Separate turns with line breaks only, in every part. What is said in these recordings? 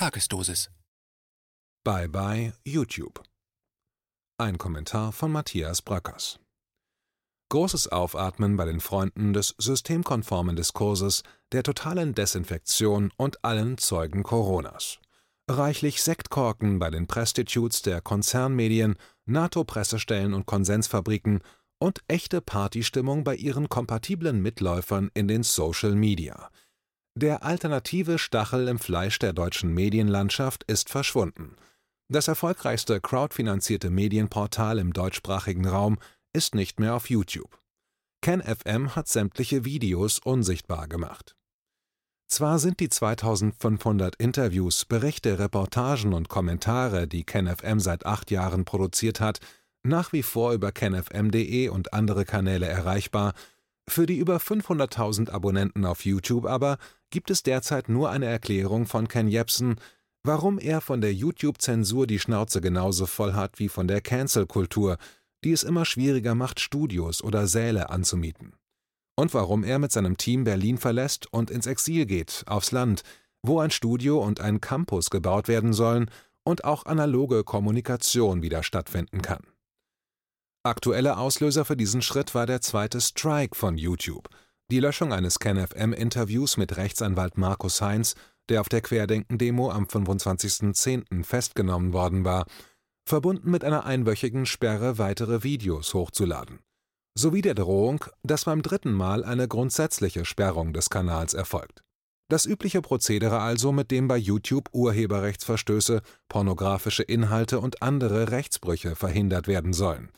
Tagesdosis.
Bye bye YouTube. Ein Kommentar von Matthias Bröckers. Großes Aufatmen bei den Freunden des systemkonformen Diskurses, der totalen Desinfektion und allen Zeugen Coronas. Reichlich Sektkorken bei den Prestitutes der Konzernmedien, NATO-Pressestellen und Konsensfabriken und echte Partystimmung bei ihren kompatiblen Mitläufern in den Social Media. Der alternative Stachel im Fleisch der deutschen Medienlandschaft ist verschwunden. Das erfolgreichste crowdfinanzierte Medienportal im deutschsprachigen Raum ist nicht mehr auf YouTube. KenFM hat sämtliche Videos unsichtbar gemacht. Zwar sind die 2500 Interviews, Berichte, Reportagen und Kommentare, die KenFM seit acht Jahren produziert hat, nach wie vor über kenfm.de und andere Kanäle erreichbar, für die über 500.000 Abonnenten auf YouTube aber gibt es derzeit nur eine Erklärung von Ken Jebsen, warum er von der YouTube-Zensur die Schnauze genauso voll hat wie von der Cancel-Kultur, die es immer schwieriger macht, Studios oder Säle anzumieten und warum er mit seinem Team Berlin verlässt und ins Exil geht, aufs Land, wo ein Studio und ein Campus gebaut werden sollen und auch analoge Kommunikation wieder stattfinden kann. Aktueller Auslöser für diesen Schritt war der zweite Strike von YouTube, die Löschung eines KenFM-Interviews mit Rechtsanwalt Markus Heinz, der auf der Querdenken-Demo am 25.10. festgenommen worden war, verbunden mit einer einwöchigen Sperre weitere Videos hochzuladen sowie der Drohung, dass beim dritten Mal eine grundsätzliche Sperrung des Kanals erfolgt. Das übliche Prozedere also, mit dem bei YouTube Urheberrechtsverstöße, pornografische Inhalte und andere Rechtsbrüche verhindert werden sollen.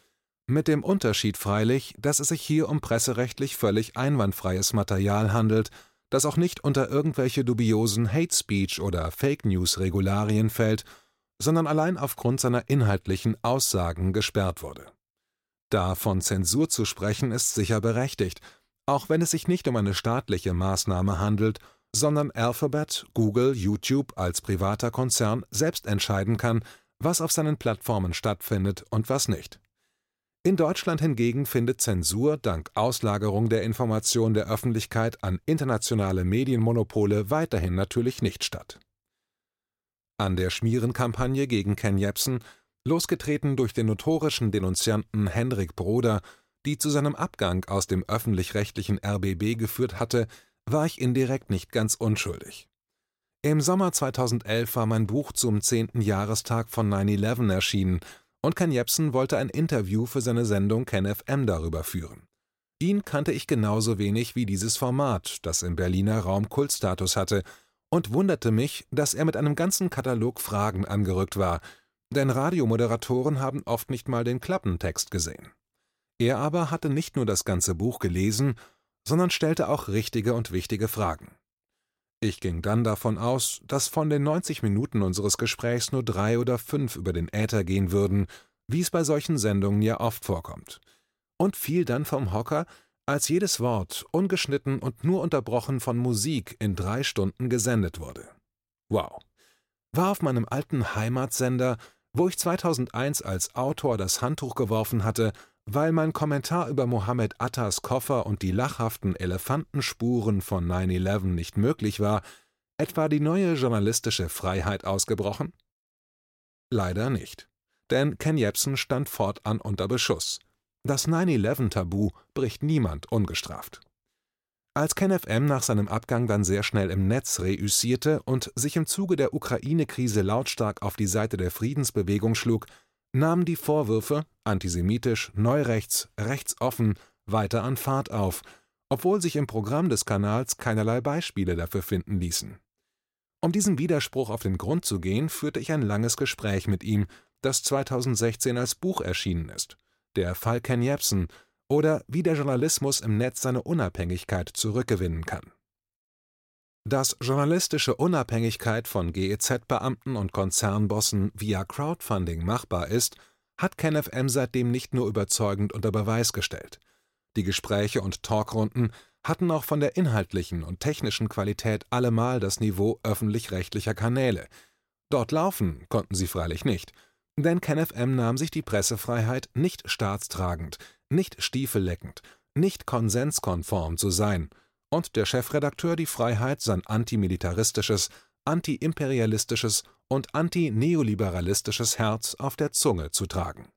Mit dem Unterschied freilich, dass es sich hier um presserechtlich völlig einwandfreies Material handelt, das auch nicht unter irgendwelche dubiosen Hate Speech oder Fake News Regularien fällt, sondern allein aufgrund seiner inhaltlichen Aussagen gesperrt wurde. Da von Zensur zu sprechen ist sicher berechtigt, auch wenn es sich nicht um eine staatliche Maßnahme handelt, sondern Alphabet, Google, YouTube als privater Konzern selbst entscheiden kann, was auf seinen Plattformen stattfindet und was nicht. In Deutschland hingegen findet Zensur dank Auslagerung der Information der Öffentlichkeit an internationale Medienmonopole weiterhin natürlich nicht statt. An der Schmierenkampagne gegen Ken Jebsen losgetreten durch den notorischen Denunzianten Henrik Broder, die zu seinem Abgang aus dem öffentlich-rechtlichen RBB geführt hatte, war ich indirekt nicht ganz unschuldig. Im Sommer 2011 war mein Buch zum zehnten Jahrestag von 9-11 erschienen und Ken Jebsen wollte ein Interview für seine Sendung KenFM darüber führen. Ihn kannte ich genauso wenig wie dieses Format, das im Berliner Raum Kultstatus hatte, und wunderte mich, dass er mit einem ganzen Katalog Fragen angerückt war, denn Radiomoderatoren haben oft nicht mal den Klappentext gesehen. Er aber hatte nicht nur das ganze Buch gelesen, sondern stellte auch richtige und wichtige Fragen. Ich ging dann davon aus, dass von den 90 Minuten unseres Gesprächs nur drei oder fünf über den Äther gehen würden, wie es bei solchen Sendungen ja oft vorkommt, und fiel dann vom Hocker, als jedes Wort, ungeschnitten und nur unterbrochen von Musik, in drei Stunden gesendet wurde. Wow. War auf meinem alten Heimatsender wo ich 2001 als Autor das Handtuch geworfen hatte, weil mein Kommentar über Mohammed Attas Koffer und die lachhaften Elefantenspuren von 9-11 nicht möglich war, etwa die neue journalistische Freiheit ausgebrochen? Leider nicht. Denn Ken Jebsen stand fortan unter Beschuss. Das 9-11-Tabu bricht niemand ungestraft. Als KenFM nach seinem Abgang dann sehr schnell im Netz reüssierte und sich im Zuge der Ukraine-Krise lautstark auf die Seite der Friedensbewegung schlug, nahmen die Vorwürfe, antisemitisch, neurechts, rechtsoffen, weiter an Fahrt auf, obwohl sich im Programm des Kanals keinerlei Beispiele dafür finden ließen. Um diesem Widerspruch auf den Grund zu gehen, führte ich ein langes Gespräch mit ihm, das 2016 als Buch erschienen ist. Der Fall Ken Jebsen, oder wie der Journalismus im Netz seine Unabhängigkeit zurückgewinnen kann. Dass journalistische Unabhängigkeit von GEZ-Beamten und Konzernbossen via Crowdfunding machbar ist, hat KenFM seitdem nicht nur überzeugend unter Beweis gestellt. Die Gespräche und Talkrunden hatten auch von der inhaltlichen und technischen Qualität allemal das Niveau öffentlich-rechtlicher Kanäle. Dort laufen konnten sie freilich nicht, denn KenFM nahm sich die Pressefreiheit nicht staatstragend, nicht stiefelleckend, nicht konsenskonform zu sein und der Chefredakteur die Freiheit, sein antimilitaristisches, antiimperialistisches und antineoliberalistisches Herz auf der Zunge zu tragen.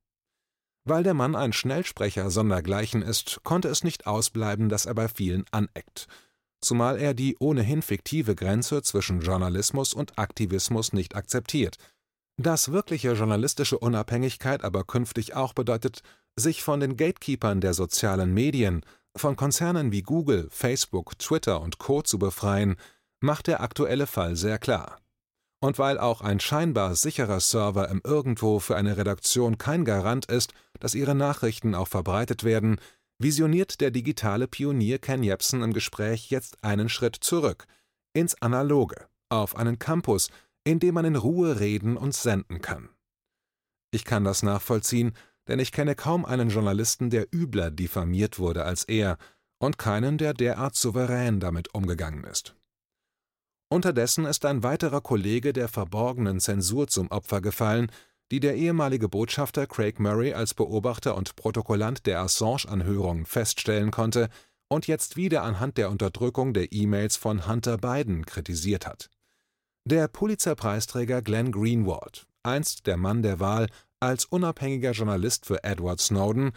Weil der Mann ein Schnellsprecher sondergleichen ist, konnte es nicht ausbleiben, dass er bei vielen aneckt, zumal er die ohnehin fiktive Grenze zwischen Journalismus und Aktivismus nicht akzeptiert, dass wirkliche journalistische Unabhängigkeit aber künftig auch bedeutet, sich von den Gatekeepern der sozialen Medien, von Konzernen wie Google, Facebook, Twitter und Co. zu befreien, macht der aktuelle Fall sehr klar. Und weil auch ein scheinbar sicherer Server im Irgendwo für eine Redaktion kein Garant ist, dass ihre Nachrichten auch verbreitet werden, visioniert der digitale Pionier Ken Jebsen im Gespräch jetzt einen Schritt zurück, ins Analoge, auf einen Campus, in dem man in Ruhe reden und senden kann. Ich kann das nachvollziehen, denn ich kenne kaum einen Journalisten, der übler diffamiert wurde als er, und keinen, der derart souverän damit umgegangen ist. Unterdessen ist ein weiterer Kollege der verborgenen Zensur zum Opfer gefallen, die der ehemalige Botschafter Craig Murray als Beobachter und Protokollant der Assange-Anhörungen feststellen konnte und jetzt wieder anhand der Unterdrückung der E-Mails von Hunter Biden kritisiert hat. Der Pulitzer-Preisträger Glenn Greenwald, einst der Mann der Wahl als unabhängiger Journalist für Edward Snowden,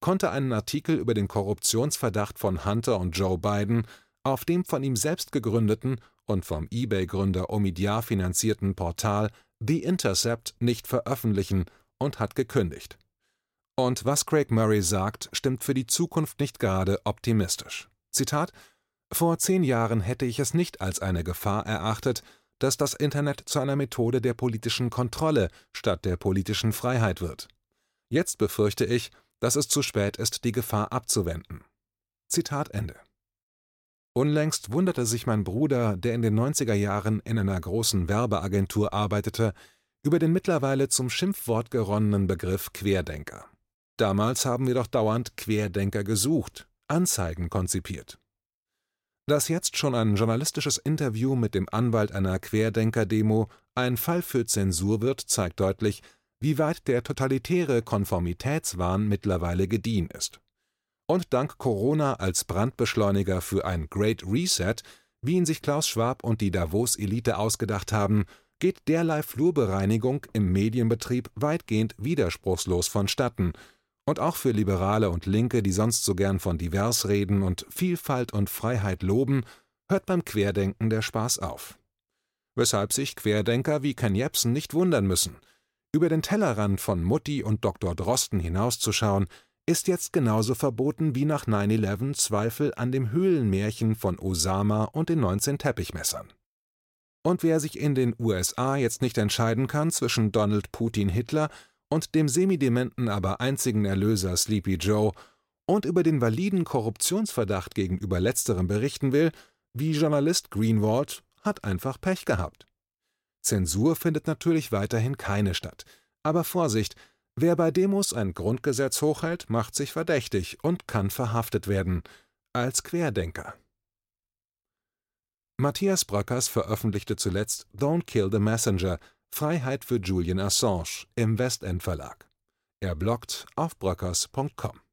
konnte einen Artikel über den Korruptionsverdacht von Hunter und Joe Biden auf dem von ihm selbst gegründeten und vom eBay-Gründer Omidyar finanzierten Portal The Intercept nicht veröffentlichen und hat gekündigt. Und was Craig Murray sagt, stimmt für die Zukunft nicht gerade optimistisch. Zitat Vor zehn Jahren hätte ich es nicht als eine Gefahr erachtet, dass das Internet zu einer Methode der politischen Kontrolle statt der politischen Freiheit wird. Jetzt befürchte ich, dass es zu spät ist, die Gefahr abzuwenden. Zitat Ende. Unlängst wunderte sich mein Bruder, der in den 90er Jahren in einer großen Werbeagentur arbeitete, über den mittlerweile zum Schimpfwort geronnenen Begriff Querdenker. Damals haben wir doch dauernd Querdenker gesucht, Anzeigen konzipiert. Dass jetzt schon ein journalistisches Interview mit dem Anwalt einer Querdenker-Demo ein Fall für Zensur wird, zeigt deutlich, wie weit der totalitäre Konformitätswahn mittlerweile gediehen ist. Und dank Corona als Brandbeschleuniger für ein Great Reset, wie ihn sich Klaus Schwab und die Davos-Elite ausgedacht haben, geht derlei Flurbereinigung im Medienbetrieb weitgehend widerspruchslos vonstatten, und auch für Liberale und Linke, die sonst so gern von divers reden und Vielfalt und Freiheit loben, hört beim Querdenken der Spaß auf. Weshalb sich Querdenker wie Ken Jebsen nicht wundern müssen. Über den Tellerrand von Mutti und Dr. Drosten hinauszuschauen, ist jetzt genauso verboten wie nach 9/11 Zweifel an dem Höhlenmärchen von Osama und den 19 Teppichmessern. Und wer sich in den USA jetzt nicht entscheiden kann zwischen Donald Putin Hitler und dem semidementen, aber einzigen Erlöser Sleepy Joe und über den validen Korruptionsverdacht gegenüber letzterem berichten will, wie Journalist Greenwald, hat einfach Pech gehabt. Zensur findet natürlich weiterhin keine statt. Aber Vorsicht, Wer bei Demos ein Grundgesetz hochhält, macht sich verdächtig und kann verhaftet werden als Querdenker. Matthias Bröckers veröffentlichte zuletzt Don't Kill the Messenger Freiheit für Julian Assange im Westend Verlag. Er bloggt auf bröckers.com